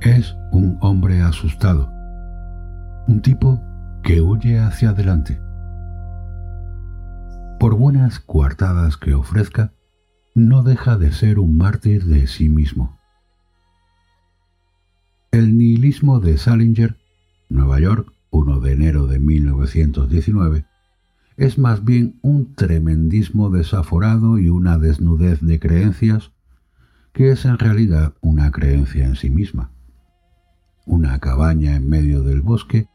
Es un hombre asustado, un tipo que huye hacia adelante. Por buenas coartadas que ofrezca, no deja de ser un mártir de sí mismo. El nihilismo de Salinger, Nueva York, 1 de enero de 1919, es más bien un tremendismo desaforado y una desnudez de creencias que es en realidad una creencia en sí misma. Una cabaña en medio del bosque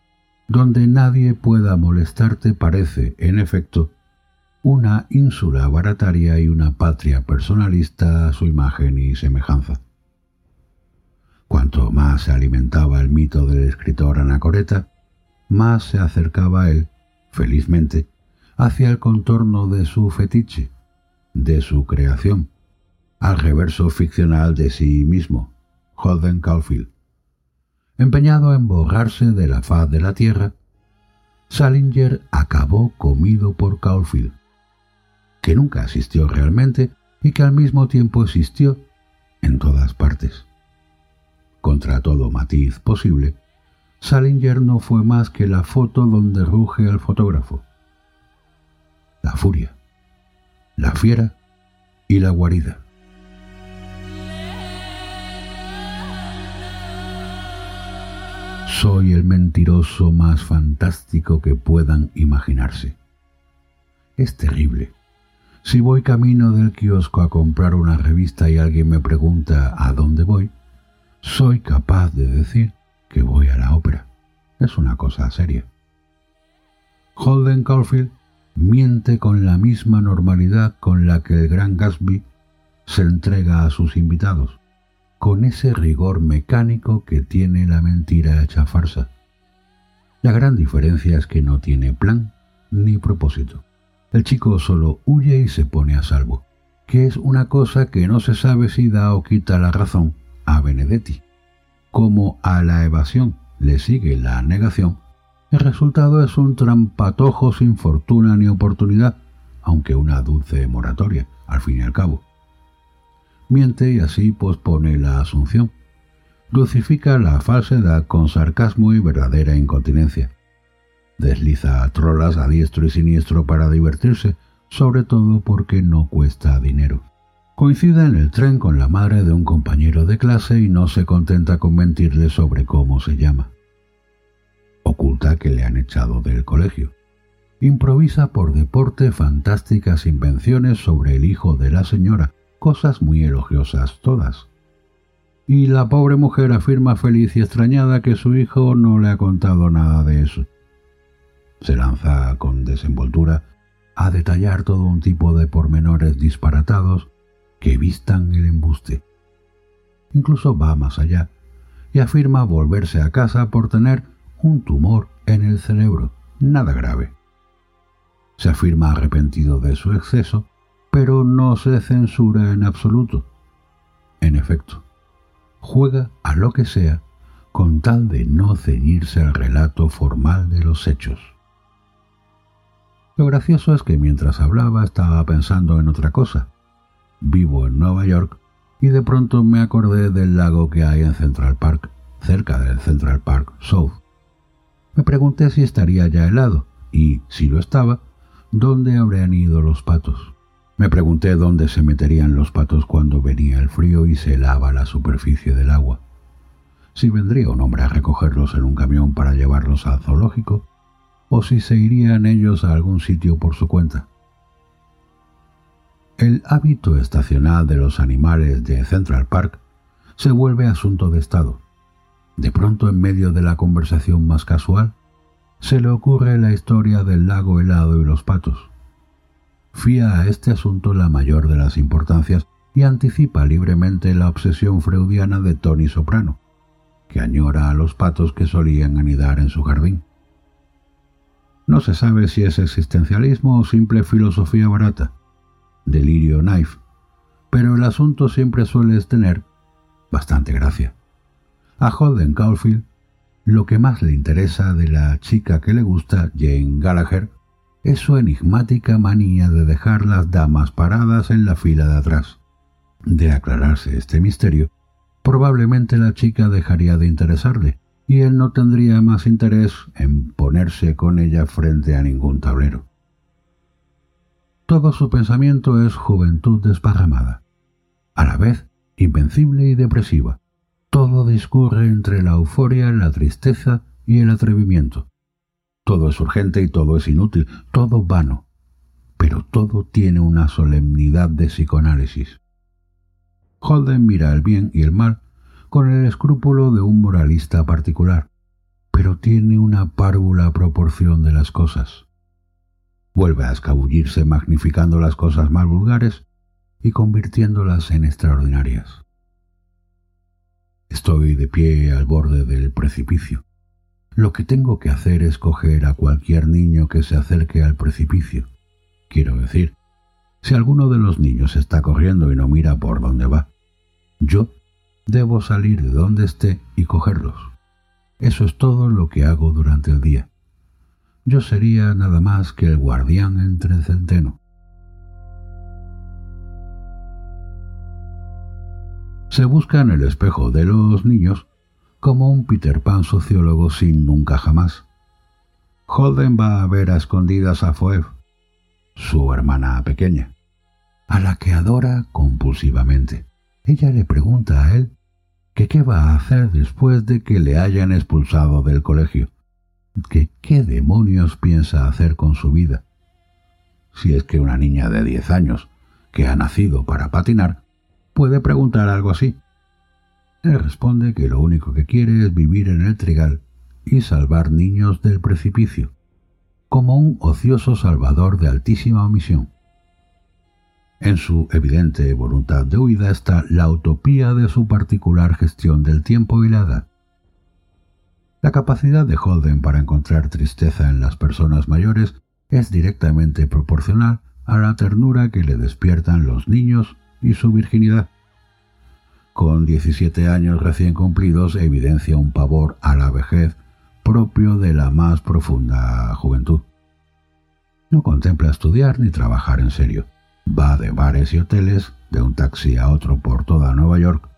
donde nadie pueda molestarte parece, en efecto, una ínsula barataria y una patria personalista a su imagen y semejanza. Cuanto más se alimentaba el mito del escritor Anacoreta, más se acercaba él, felizmente, hacia el contorno de su fetiche, de su creación, al reverso ficcional de sí mismo, Holden Caulfield. Empeñado en borrarse de la faz de la tierra, Salinger acabó comido por Caulfield, que nunca existió realmente y que al mismo tiempo existió en todas partes. Contra todo matiz posible, Salinger no fue más que la foto donde ruge el fotógrafo. La furia, la fiera y la guarida. Soy el mentiroso más fantástico que puedan imaginarse. Es terrible. Si voy camino del kiosco a comprar una revista y alguien me pregunta a dónde voy, soy capaz de decir que voy a la ópera. Es una cosa seria. Holden Caulfield miente con la misma normalidad con la que el gran Gatsby se entrega a sus invitados con ese rigor mecánico que tiene la mentira hecha farsa. La gran diferencia es que no tiene plan ni propósito. El chico solo huye y se pone a salvo, que es una cosa que no se sabe si da o quita la razón a Benedetti. Como a la evasión le sigue la negación, el resultado es un trampatojo sin fortuna ni oportunidad, aunque una dulce moratoria, al fin y al cabo miente y así pospone la asunción. Dulcifica la falsedad con sarcasmo y verdadera incontinencia. Desliza a trolas a diestro y siniestro para divertirse, sobre todo porque no cuesta dinero. Coincide en el tren con la madre de un compañero de clase y no se contenta con mentirle sobre cómo se llama. Oculta que le han echado del colegio. Improvisa por deporte fantásticas invenciones sobre el hijo de la señora, cosas muy elogiosas todas. Y la pobre mujer afirma feliz y extrañada que su hijo no le ha contado nada de eso. Se lanza con desenvoltura a detallar todo un tipo de pormenores disparatados que vistan el embuste. Incluso va más allá y afirma volverse a casa por tener un tumor en el cerebro, nada grave. Se afirma arrepentido de su exceso pero no se censura en absoluto. En efecto, juega a lo que sea con tal de no ceñirse al relato formal de los hechos. Lo gracioso es que mientras hablaba estaba pensando en otra cosa. Vivo en Nueva York y de pronto me acordé del lago que hay en Central Park, cerca del Central Park South. Me pregunté si estaría ya helado y, si lo estaba, dónde habrían ido los patos. Me pregunté dónde se meterían los patos cuando venía el frío y se helaba la superficie del agua. Si vendría un hombre a recogerlos en un camión para llevarlos al zoológico, o si se irían ellos a algún sitio por su cuenta. El hábito estacional de los animales de Central Park se vuelve asunto de Estado. De pronto, en medio de la conversación más casual, se le ocurre la historia del lago helado y los patos. Fía a este asunto la mayor de las importancias y anticipa libremente la obsesión freudiana de Tony Soprano, que añora a los patos que solían anidar en su jardín. No se sabe si es existencialismo o simple filosofía barata, delirio knife, pero el asunto siempre suele tener bastante gracia. A Holden Caulfield lo que más le interesa de la chica que le gusta, Jane Gallagher, es su enigmática manía de dejar las damas paradas en la fila de atrás. De aclararse este misterio, probablemente la chica dejaría de interesarle, y él no tendría más interés en ponerse con ella frente a ningún tablero. Todo su pensamiento es juventud desparramada, a la vez invencible y depresiva. Todo discurre entre la euforia, la tristeza y el atrevimiento. Todo es urgente y todo es inútil, todo vano, pero todo tiene una solemnidad de psicoanálisis. Holden mira el bien y el mal con el escrúpulo de un moralista particular, pero tiene una párvula proporción de las cosas. Vuelve a escabullirse magnificando las cosas más vulgares y convirtiéndolas en extraordinarias. Estoy de pie al borde del precipicio. Lo que tengo que hacer es coger a cualquier niño que se acerque al precipicio. Quiero decir, si alguno de los niños está corriendo y no mira por dónde va, yo Debo salir de donde esté y cogerlos. Eso es todo lo que hago durante el día. Yo sería nada más que el guardián entre centeno. Se busca en el espejo de los niños como un Peter Pan sociólogo sin nunca jamás. Holden va a ver a escondidas a Foev, su hermana pequeña, a la que adora compulsivamente. Ella le pregunta a él que qué va a hacer después de que le hayan expulsado del colegio, que qué demonios piensa hacer con su vida. Si es que una niña de diez años, que ha nacido para patinar, puede preguntar algo así. Él responde que lo único que quiere es vivir en el trigal y salvar niños del precipicio, como un ocioso salvador de altísima misión. En su evidente voluntad de huida está la utopía de su particular gestión del tiempo y la edad. La capacidad de Holden para encontrar tristeza en las personas mayores es directamente proporcional a la ternura que le despiertan los niños y su virginidad. Con 17 años recién cumplidos evidencia un pavor a la vejez propio de la más profunda juventud. No contempla estudiar ni trabajar en serio. Va de bares y hoteles, de un taxi a otro por toda Nueva York,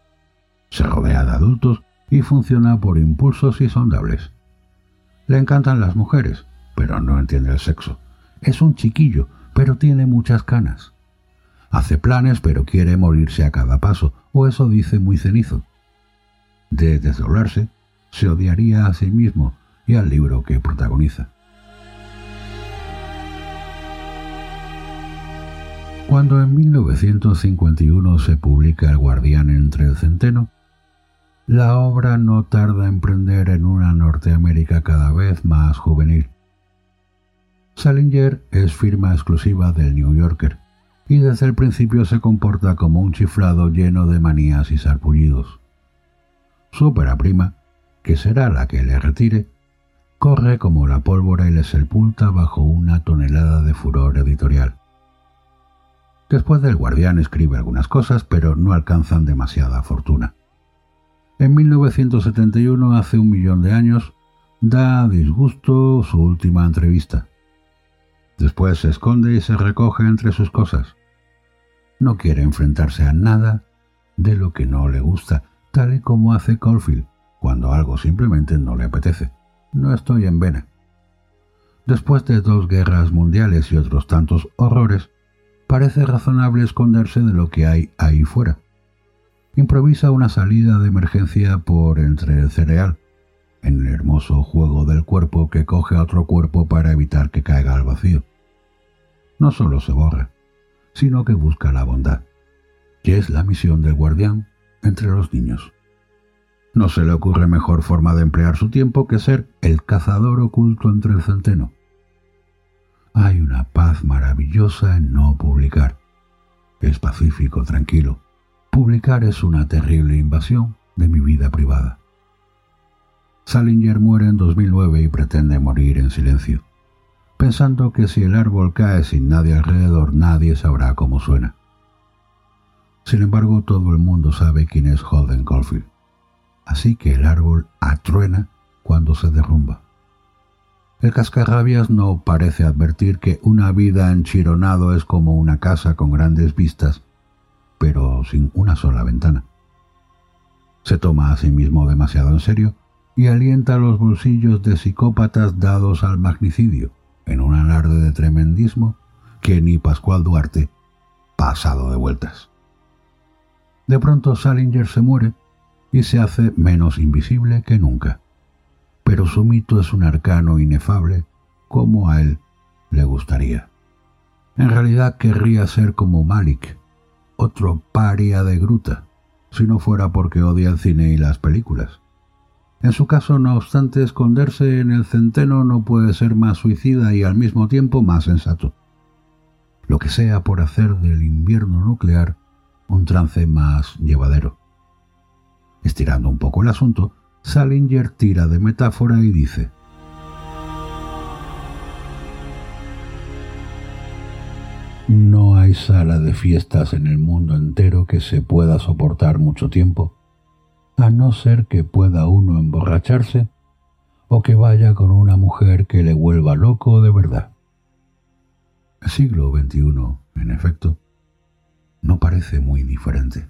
se rodea de adultos y funciona por impulsos insondables. Le encantan las mujeres, pero no entiende el sexo. Es un chiquillo, pero tiene muchas canas. Hace planes, pero quiere morirse a cada paso, o eso dice muy cenizo. De desdoblarse, se odiaría a sí mismo y al libro que protagoniza. Cuando en 1951 se publica El guardián entre el centeno, la obra no tarda en prender en una Norteamérica cada vez más juvenil. Salinger es firma exclusiva del New Yorker y desde el principio se comporta como un chiflado lleno de manías y sarpullidos. Su ópera prima, que será la que le retire, corre como la pólvora y le sepulta bajo una tonelada de furor editorial. Después del Guardián escribe algunas cosas, pero no alcanzan demasiada fortuna. En 1971, hace un millón de años, da a disgusto su última entrevista. Después se esconde y se recoge entre sus cosas. No quiere enfrentarse a nada de lo que no le gusta, tal y como hace Caulfield, cuando algo simplemente no le apetece. No estoy en vena. Después de dos guerras mundiales y otros tantos horrores, parece razonable esconderse de lo que hay ahí fuera. Improvisa una salida de emergencia por entre el cereal, en el hermoso juego del cuerpo que coge a otro cuerpo para evitar que caiga al vacío. No solo se borra, sino que busca la bondad, que es la misión del guardián entre los niños. No se le ocurre mejor forma de emplear su tiempo que ser el cazador oculto entre el centeno. Hay una paz maravillosa en no publicar. Es pacífico, tranquilo. Publicar es una terrible invasión de mi vida privada. Salinger muere en 2009 y pretende morir en silencio, pensando que si el árbol cae sin nadie alrededor nadie sabrá cómo suena. Sin embargo, todo el mundo sabe quién es Holden Caulfield, así que el árbol atruena cuando se derrumba. El cascarrabias no parece advertir que una vida en Chironado es como una casa con grandes vistas, pero sin una sola ventana. Se toma a sí mismo demasiado en serio y alienta los bolsillos de psicópatas dados al magnicidio, en un alarde de tremendismo que ni Pascual Duarte pasado de vueltas. De pronto Salinger se muere y se hace menos invisible que nunca pero su mito es un arcano inefable como a él le gustaría. En realidad querría ser como Malik, otro paria de gruta, si no fuera porque odia el cine y las películas. En su caso, no obstante, esconderse en el centeno no puede ser más suicida y al mismo tiempo más sensato. Lo que sea por hacer del invierno nuclear un trance más llevadero. Estirando un poco el asunto, Salinger tira de metáfora y dice, No hay sala de fiestas en el mundo entero que se pueda soportar mucho tiempo, a no ser que pueda uno emborracharse o que vaya con una mujer que le vuelva loco de verdad. El siglo XXI, en efecto, no parece muy diferente.